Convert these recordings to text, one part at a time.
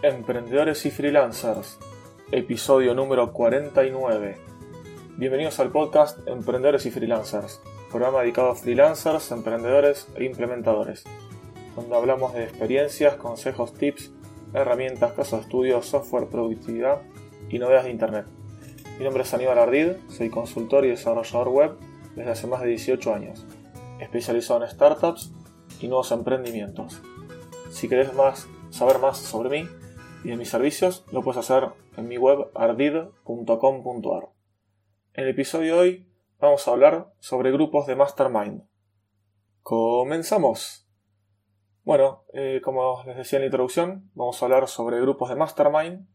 Emprendedores y Freelancers, episodio número 49. Bienvenidos al podcast Emprendedores y Freelancers, programa dedicado a freelancers, emprendedores e implementadores, donde hablamos de experiencias, consejos, tips, herramientas, casos de estudio, software, productividad y novedades de Internet. Mi nombre es Aníbal Ardid, soy consultor y desarrollador web desde hace más de 18 años, especializado en startups y nuevos emprendimientos. Si querés más, saber más sobre mí y de mis servicios, lo puedes hacer en mi web ardid.com.ar. En el episodio de hoy vamos a hablar sobre grupos de mastermind. Comenzamos. Bueno, eh, como les decía en la introducción, vamos a hablar sobre grupos de mastermind,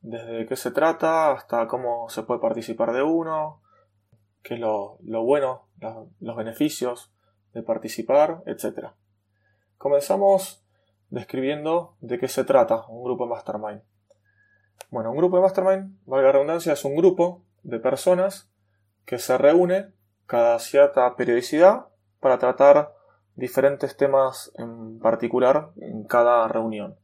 desde qué se trata hasta cómo se puede participar de uno, qué es lo, bueno, los beneficios de participar, etc. Comenzamos describiendo de qué se trata un grupo de mastermind. Bueno, un grupo de mastermind, valga la redundancia, es un grupo de personas que se reúne cada cierta periodicidad para tratar diferentes temas en particular en cada reunión.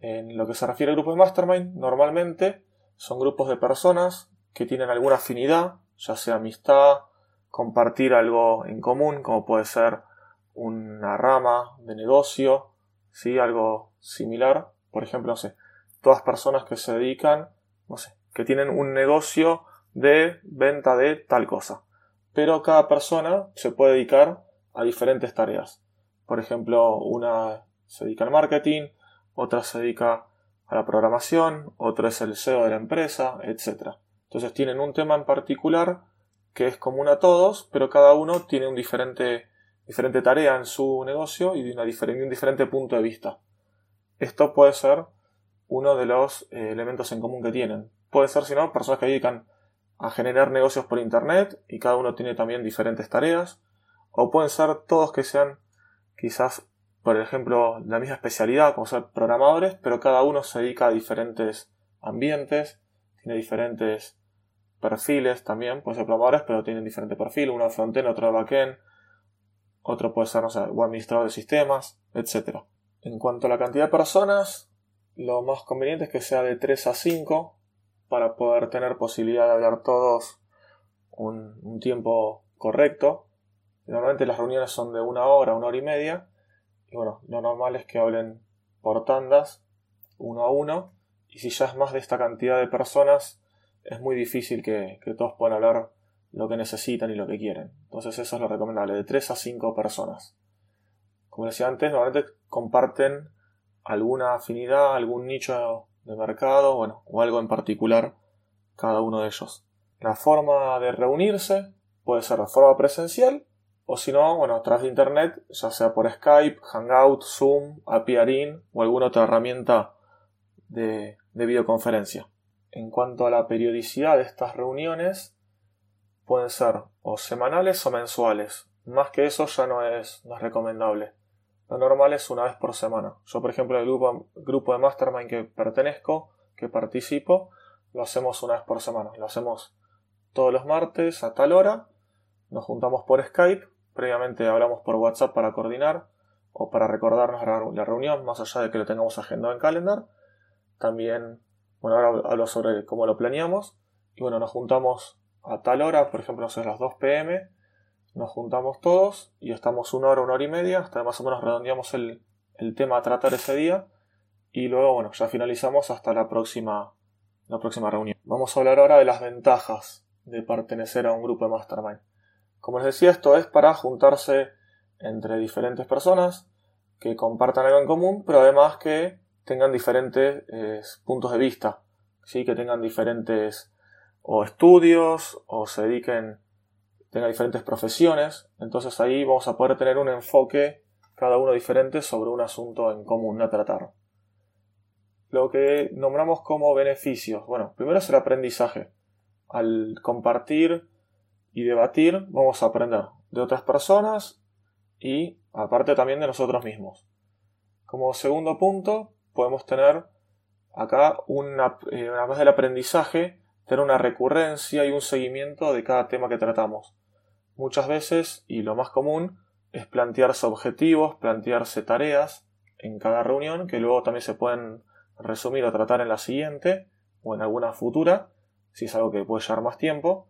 En lo que se refiere al grupo de mastermind, normalmente son grupos de personas que tienen alguna afinidad, ya sea amistad, compartir algo en común, como puede ser una rama de negocio, ¿sí? algo similar. Por ejemplo, no sé, todas personas que se dedican, no sé, que tienen un negocio de venta de tal cosa. Pero cada persona se puede dedicar a diferentes tareas. Por ejemplo, una se dedica al marketing, otra se dedica a la programación, otra es el SEO de la empresa, etc. Entonces tienen un tema en particular que es común a todos, pero cada uno tiene un diferente, diferente tarea en su negocio y de, una diferente, un diferente punto de vista. Esto puede ser uno de los eh, elementos en común que tienen. Puede ser, si no, personas que dedican a generar negocios por Internet y cada uno tiene también diferentes tareas. O pueden ser todos que sean quizás, por ejemplo, la misma especialidad, como ser programadores, pero cada uno se dedica a diferentes ambientes, tiene diferentes perfiles también, pueden ser programadores, pero tienen diferente perfil, uno de frontend, otro de backend, otro puede ser, no sé, administrador de sistemas, etc. En cuanto a la cantidad de personas, lo más conveniente es que sea de 3 a 5 para poder tener posibilidad de hablar todos un, un tiempo correcto. Normalmente las reuniones son de una hora, una hora y media. Y bueno, lo normal es que hablen por tandas, uno a uno. Y si ya es más de esta cantidad de personas, es muy difícil que, todos puedan hablar lo que necesitan y lo que quieren. Entonces eso es lo recomendable, de 3 a 5 personas. Como decía antes, normalmente comparten alguna afinidad, algún nicho de mercado, bueno, o algo en particular cada uno de ellos. La forma de reunirse puede ser de forma presencial o si no, bueno, a través de internet, ya sea por Skype, Hangout, Zoom, Apiarin o alguna otra herramienta de videoconferencia. En cuanto a la periodicidad de estas reuniones, pueden ser o semanales o mensuales. Más que eso ya no es, no es recomendable. Lo normal es una vez por semana. Yo, por ejemplo, el grupo, grupo de Mastermind que pertenezco, que participo, lo hacemos una vez por semana. Lo hacemos todos los martes a tal hora. Nos juntamos por Skype. Previamente hablamos por WhatsApp para coordinar o para recordarnos la reunión, más allá de que lo tengamos agendado en calendar. También bueno, ahora hablo sobre cómo lo planeamos. Y bueno, nos juntamos a tal hora, por ejemplo, no las 2 pm. Nos juntamos todos y estamos una hora, una hora y media, hasta más o menos redondeamos el, tema a tratar ese día. Y luego, bueno, ya finalizamos hasta la próxima, la próxima reunión. Vamos a hablar ahora de las ventajas de pertenecer a un grupo de Mastermind. Como les decía, esto es para juntarse entre diferentes personas que compartan algo en común, pero además que tengan diferentes eh, puntos de vista, ¿sí? que tengan diferentes o estudios o se dediquen, tengan diferentes profesiones. Entonces ahí vamos a poder tener un enfoque cada uno diferente sobre un asunto en común a tratar. Lo que nombramos como beneficios. Bueno, primero es el aprendizaje. Al compartir y debatir vamos a aprender de otras personas y aparte también de nosotros mismos. Como segundo punto, podemos tener acá una, eh, además del aprendizaje, tener una recurrencia y un seguimiento de cada tema que tratamos. Muchas veces, y lo más común, es plantearse objetivos, plantearse tareas en cada reunión que luego también se pueden resumir o tratar en la siguiente o en alguna futura, si es algo que puede llevar más tiempo.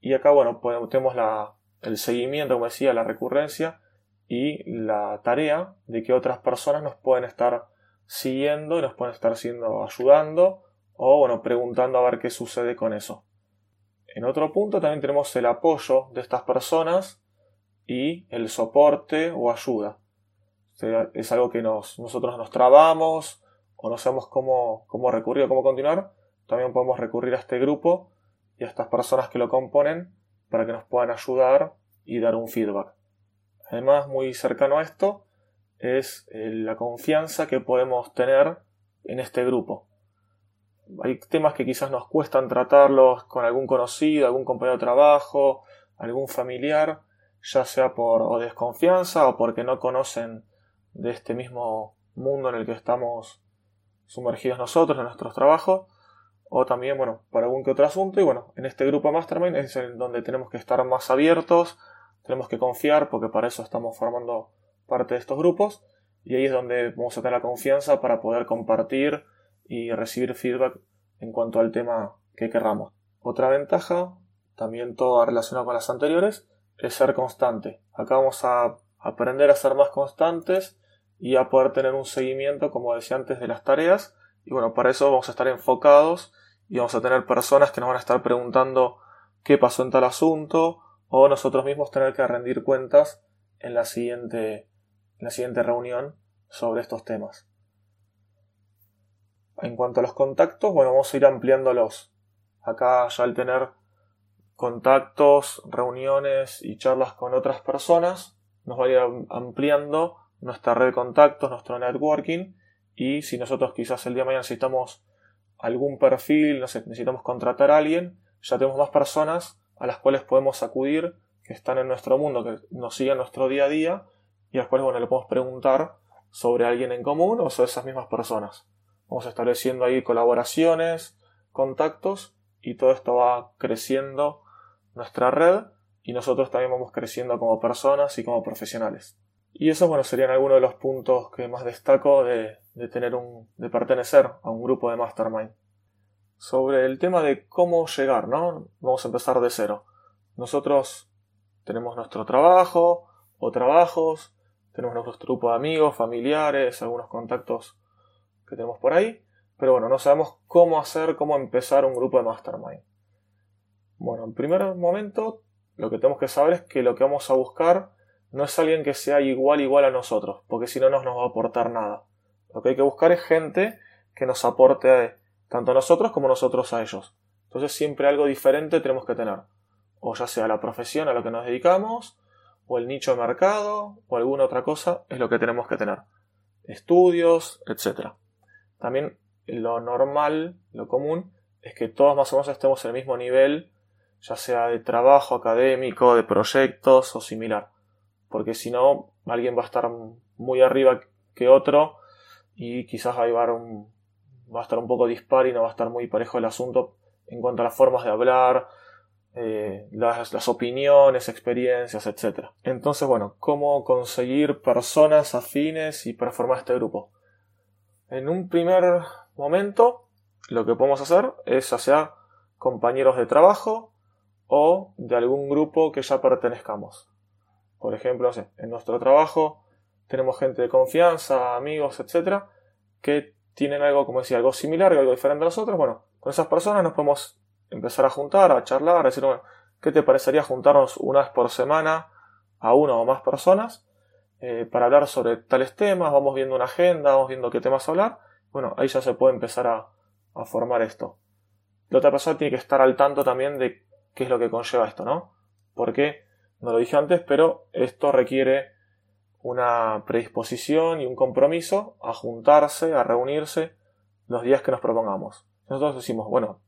Y acá, bueno, tenemos la, el seguimiento, como decía, la recurrencia y la tarea de que otras personas nos pueden estar siguiendo y nos pueden estar siendo ayudando o bueno, preguntando a ver qué sucede con eso. En otro punto también tenemos el apoyo de estas personas y el soporte o ayuda. es algo que nosotros nos trabamos o no sabemos cómo, cómo recurrir o cómo continuar, también podemos recurrir a este grupo y a estas personas que lo componen para que nos puedan ayudar y dar un feedback. Además, muy cercano a esto es eh, la confianza que podemos tener en este grupo. Hay temas que quizás nos cuestan tratarlos con algún conocido, algún compañero de trabajo, algún familiar, ya sea por desconfianza o porque no conocen de este mismo mundo en el que estamos sumergidos nosotros en nuestros trabajos, o también, bueno, para algún que otro asunto. Y bueno, en este grupo Mastermind es en donde tenemos que estar más abiertos, tenemos que confiar, porque para eso estamos formando parte de estos grupos, y ahí es donde vamos a tener la confianza para poder compartir y recibir feedback en cuanto al tema que querramos. Otra ventaja, también toda relacionada con las anteriores, es ser constante. Acá vamos a aprender a ser más constantes y a poder tener un seguimiento, como decía antes, de las tareas. Y bueno, para eso vamos a estar enfocados y vamos a tener personas que nos van a estar preguntando qué pasó en tal asunto o nosotros mismos tener que rendir cuentas en la siguiente, en la siguiente reunión sobre estos temas. En cuanto a los contactos, bueno, vamos a ir ampliándolos. Acá ya al tener contactos, reuniones y charlas con otras personas, nos va a ir ampliando nuestra red de contactos, nuestro networking y si nosotros quizás el día de mañana necesitamos algún perfil, no sé, necesitamos contratar a alguien, ya tenemos más personas a las cuales podemos acudir, que están en nuestro mundo, que nos siguen nuestro día a día y a las cuales bueno, le podemos preguntar sobre alguien en común o sobre esas mismas personas. Vamos estableciendo ahí colaboraciones, contactos y todo esto va creciendo nuestra red y nosotros también vamos creciendo como personas y como profesionales. Y esos bueno, serían algunos de los puntos que más destaco de, tener un, de pertenecer a un grupo de Mastermind. Sobre el tema de cómo llegar, ¿no? Vamos a empezar de cero. Nosotros tenemos nuestro trabajo o trabajos, tenemos nuestro grupo de amigos, familiares, algunos contactos que tenemos por ahí, pero bueno, no sabemos cómo hacer, cómo empezar un grupo de mastermind. Bueno, en primer momento, lo que tenemos que saber es que lo que vamos a buscar no es alguien que sea igual igual a nosotros, porque si no, no nos va a aportar nada. Lo que hay que buscar es gente que nos aporte tanto a nosotros como nosotros a ellos. Entonces siempre algo diferente tenemos que tener. O ya sea la profesión a la que nos dedicamos, o el nicho de mercado, o alguna otra cosa, es lo que tenemos que tener. Estudios, etc. También lo normal, lo común, es que todos más o menos estemos en el mismo nivel, ya sea de trabajo académico, de proyectos o similar. Porque si no, alguien va a estar muy arriba que otro y quizás va a, un, va a estar un poco dispar y no va a estar muy parejo el asunto en cuanto a las formas de hablar, eh, las, las, opiniones, experiencias, etc. Entonces, bueno, ¿cómo conseguir personas afines y para formar este grupo? En un primer momento, lo que podemos hacer es hacer compañeros de trabajo o de algún grupo que ya pertenezcamos. Por ejemplo, en nuestro trabajo tenemos gente de confianza, amigos, etcétera, que tienen algo, como decía, algo similar, algo diferente a nosotros. Bueno, con esas personas nos podemos empezar a juntar, a charlar, a decir, bueno, ¿qué te parecería juntarnos una vez por semana a una o más personas eh, para hablar sobre tales temas, vamos viendo una agenda, vamos viendo qué temas hablar, bueno, ahí ya se puede empezar a, formar esto. La otra persona tiene que estar al tanto también de qué es lo que conlleva esto, ¿no? Porque, no lo dije antes, pero esto requiere una predisposición y un compromiso a juntarse, a reunirse los días que nos propongamos. Nosotros decimos, bueno,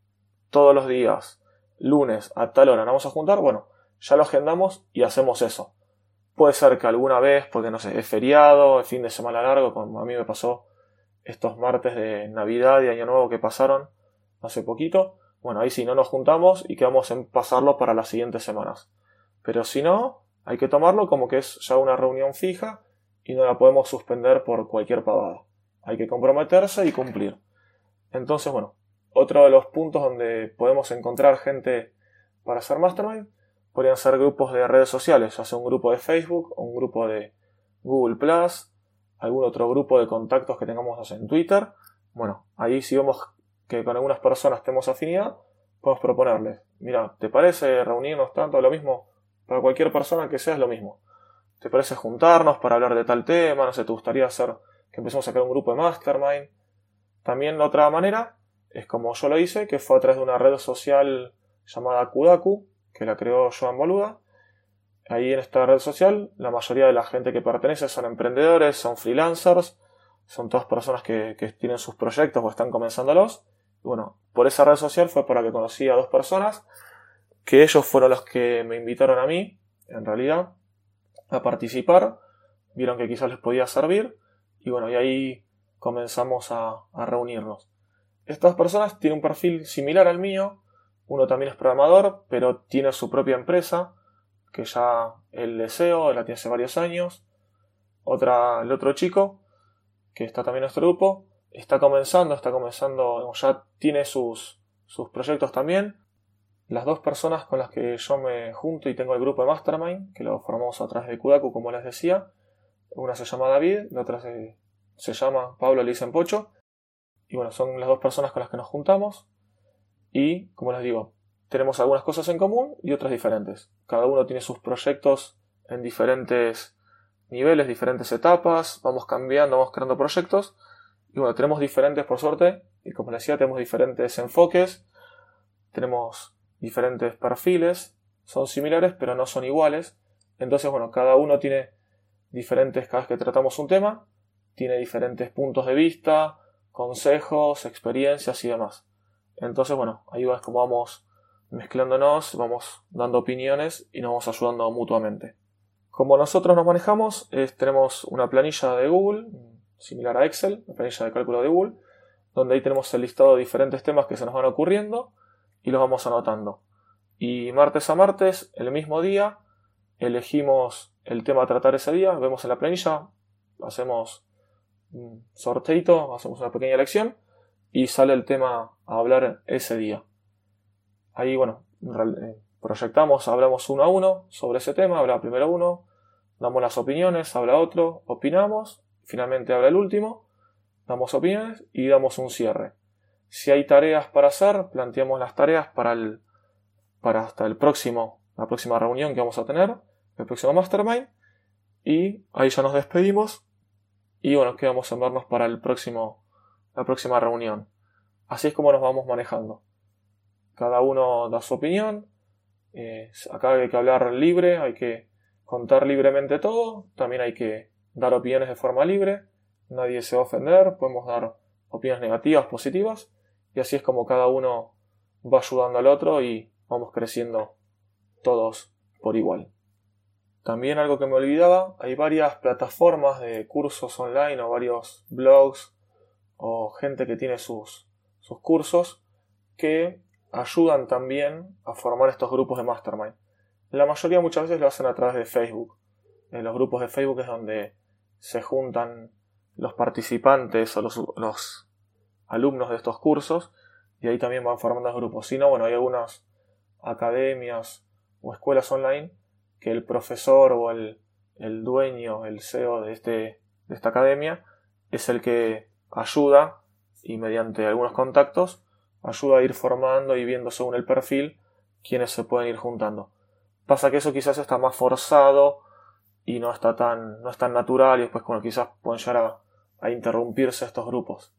todos los días, lunes a tal hora, nos vamos a juntar, bueno, ya lo agendamos y hacemos eso. Puede ser que alguna vez, porque no sé, es feriado, es fin de semana largo, como a mí me pasó estos martes de Navidad y Año Nuevo que pasaron hace poquito. Bueno, ahí sí no nos juntamos y quedamos en pasarlo para las siguientes semanas. Pero si no, hay que tomarlo como que es ya una reunión fija y no la podemos suspender por cualquier pavada. hay que comprometerse y cumplir. Entonces, bueno, otro de los puntos donde podemos encontrar gente para hacer mastermind podrían ser grupos de redes sociales, ya sea un grupo de Facebook un grupo de Google Plus, algún otro grupo de contactos que tengamos en Twitter. Bueno, ahí si vemos que con algunas personas tenemos afinidad, podemos proponerles, mira, ¿te parece reunirnos tanto? Lo mismo, para cualquier persona que sea es lo mismo. ¿Te parece juntarnos para hablar de tal tema? No sé, ¿te gustaría hacer que empecemos a crear un grupo de mastermind? También la otra manera es como yo lo hice, que fue a través de una red social llamada Kudaku, que la creó Joan Boluda. Ahí en esta red social, la mayoría de la gente que pertenece son emprendedores, son freelancers, son todas personas que, tienen sus proyectos o están comenzándolos. Bueno, por esa red social fue para que conocí a dos personas, que ellos fueron los que me invitaron a mí, en realidad, a participar. Vieron que quizás les podía servir. Y bueno, y ahí comenzamos a, reunirnos. Estas personas tienen un perfil similar al mío, uno también es programador, pero tiene su propia empresa, que ya el deseo, la tiene hace varios años. Otra, el otro chico, que está también en nuestro grupo, está comenzando, está comenzando, ya tiene sus, sus proyectos también. Las dos personas con las que yo me junto y tengo el grupo de Mastermind, que lo formamos a través de Kudaku, como les decía, una se llama David, la otra se, se llama Pablo, le. Y bueno, son las dos personas con las que nos juntamos. Y, como les digo, tenemos algunas cosas en común y otras diferentes. Cada uno tiene sus proyectos en diferentes niveles, diferentes etapas. Vamos cambiando, vamos creando proyectos. Y bueno, tenemos diferentes, por suerte. Y como les decía, tenemos diferentes enfoques. Tenemos diferentes perfiles. Son similares, pero no son iguales. Entonces, bueno, cada uno tiene diferentes cada vez que tratamos un tema tiene diferentes puntos de vista, consejos, experiencias y demás. Entonces, bueno, ahí es como vamos mezclándonos, vamos dando opiniones y nos vamos ayudando mutuamente. Como nosotros nos manejamos, tenemos una planilla de Google, similar a Excel, una planilla de cálculo de Google, donde ahí tenemos el listado de diferentes temas que se nos van ocurriendo y los vamos anotando. Y martes a martes, el mismo día, elegimos el tema a tratar ese día, vemos en la planilla, hacemos un sorteito, hacemos una pequeña elección y sale el tema a hablar ese día. Ahí, bueno, eh, proyectamos, hablamos uno a uno sobre ese tema, habla primero uno, damos las opiniones, habla otro, opinamos, finalmente habla el último, damos opiniones y damos un cierre. Si hay tareas para hacer, planteamos las tareas para el para hasta el próximo la próxima reunión que vamos a tener, el próximo mastermind y ahí ya nos despedimos y bueno, quedamos en vernos para el próximo, la próxima reunión. Así es como nos vamos manejando. Cada uno da su opinión. Eh, acá hay que hablar libre, hay que contar libremente todo. También hay que dar opiniones de forma libre. Nadie se va a ofender. Podemos dar opiniones negativas, positivas. Y así es como cada uno va ayudando al otro y vamos creciendo todos por igual. También algo que me olvidaba, hay varias plataformas de cursos online o varios blogs o gente que tiene sus, sus cursos que ayudan también a formar estos grupos de mastermind. La mayoría muchas veces lo hacen a través de Facebook. En los grupos de Facebook es donde se juntan los participantes o los, los alumnos de estos cursos y ahí también van formando grupos. Si no, bueno, hay algunas academias o escuelas online que el profesor o el, dueño, el CEO de, este, de esta academia, es el que ayuda y mediante algunos contactos ayuda a ir formando y viendo según el perfil quienes se pueden ir juntando. Pasa que eso quizás está más forzado y no está tan, no es tan natural y después como quizás pueden llegar a, a interrumpirse estos grupos.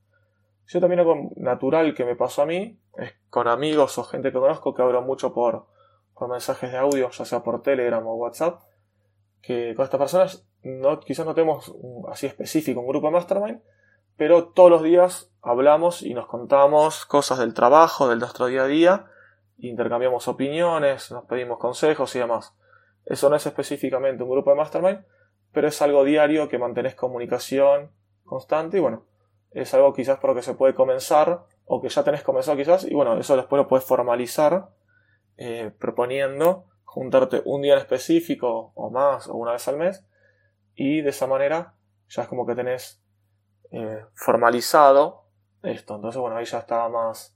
Yo también algo natural que me pasó a mí es con amigos o gente que conozco que hablo mucho por, por mensajes de audio, ya sea por Telegram o WhatsApp, que con estas personas no, quizás no tenemos así específico un grupo de mastermind, pero todos los días hablamos y nos contamos cosas del trabajo, del nuestro día a día, intercambiamos opiniones, nos pedimos consejos y demás. Eso no es específicamente un grupo de mastermind, pero es algo diario que mantenés comunicación constante y bueno, es algo quizás por lo que se puede comenzar o que ya tenés comenzado quizás y bueno, eso después lo puedes formalizar eh, proponiendo juntarte un día en específico o más o una vez al mes y de esa manera ya es como que tenés eh, formalizado esto. Entonces, bueno, ahí ya estaba más.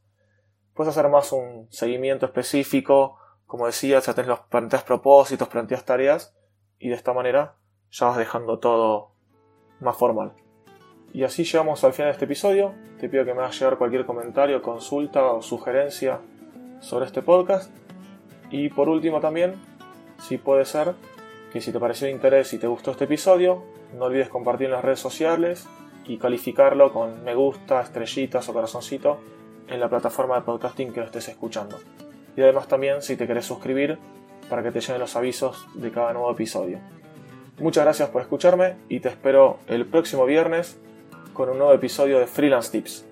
Puedes hacer más un seguimiento específico. Como decía, ya tenés los planteas propósitos, planteas tareas. Y de esta manera ya vas dejando todo más formal. Y así llegamos al final de este episodio. Te pido que me hagas llegar cualquier comentario, consulta o sugerencia sobre este podcast. Y por último también, si puede ser, que si te pareció de interés y te gustó este episodio, no olvides compartir en las redes sociales y calificarlo con me gusta, estrellitas o corazoncito en la plataforma de podcasting que lo estés escuchando. Y además también si te querés suscribir para que te lleguen los avisos de cada nuevo episodio. Muchas gracias por escucharme y te espero el próximo viernes con un nuevo episodio de Freelance Tips.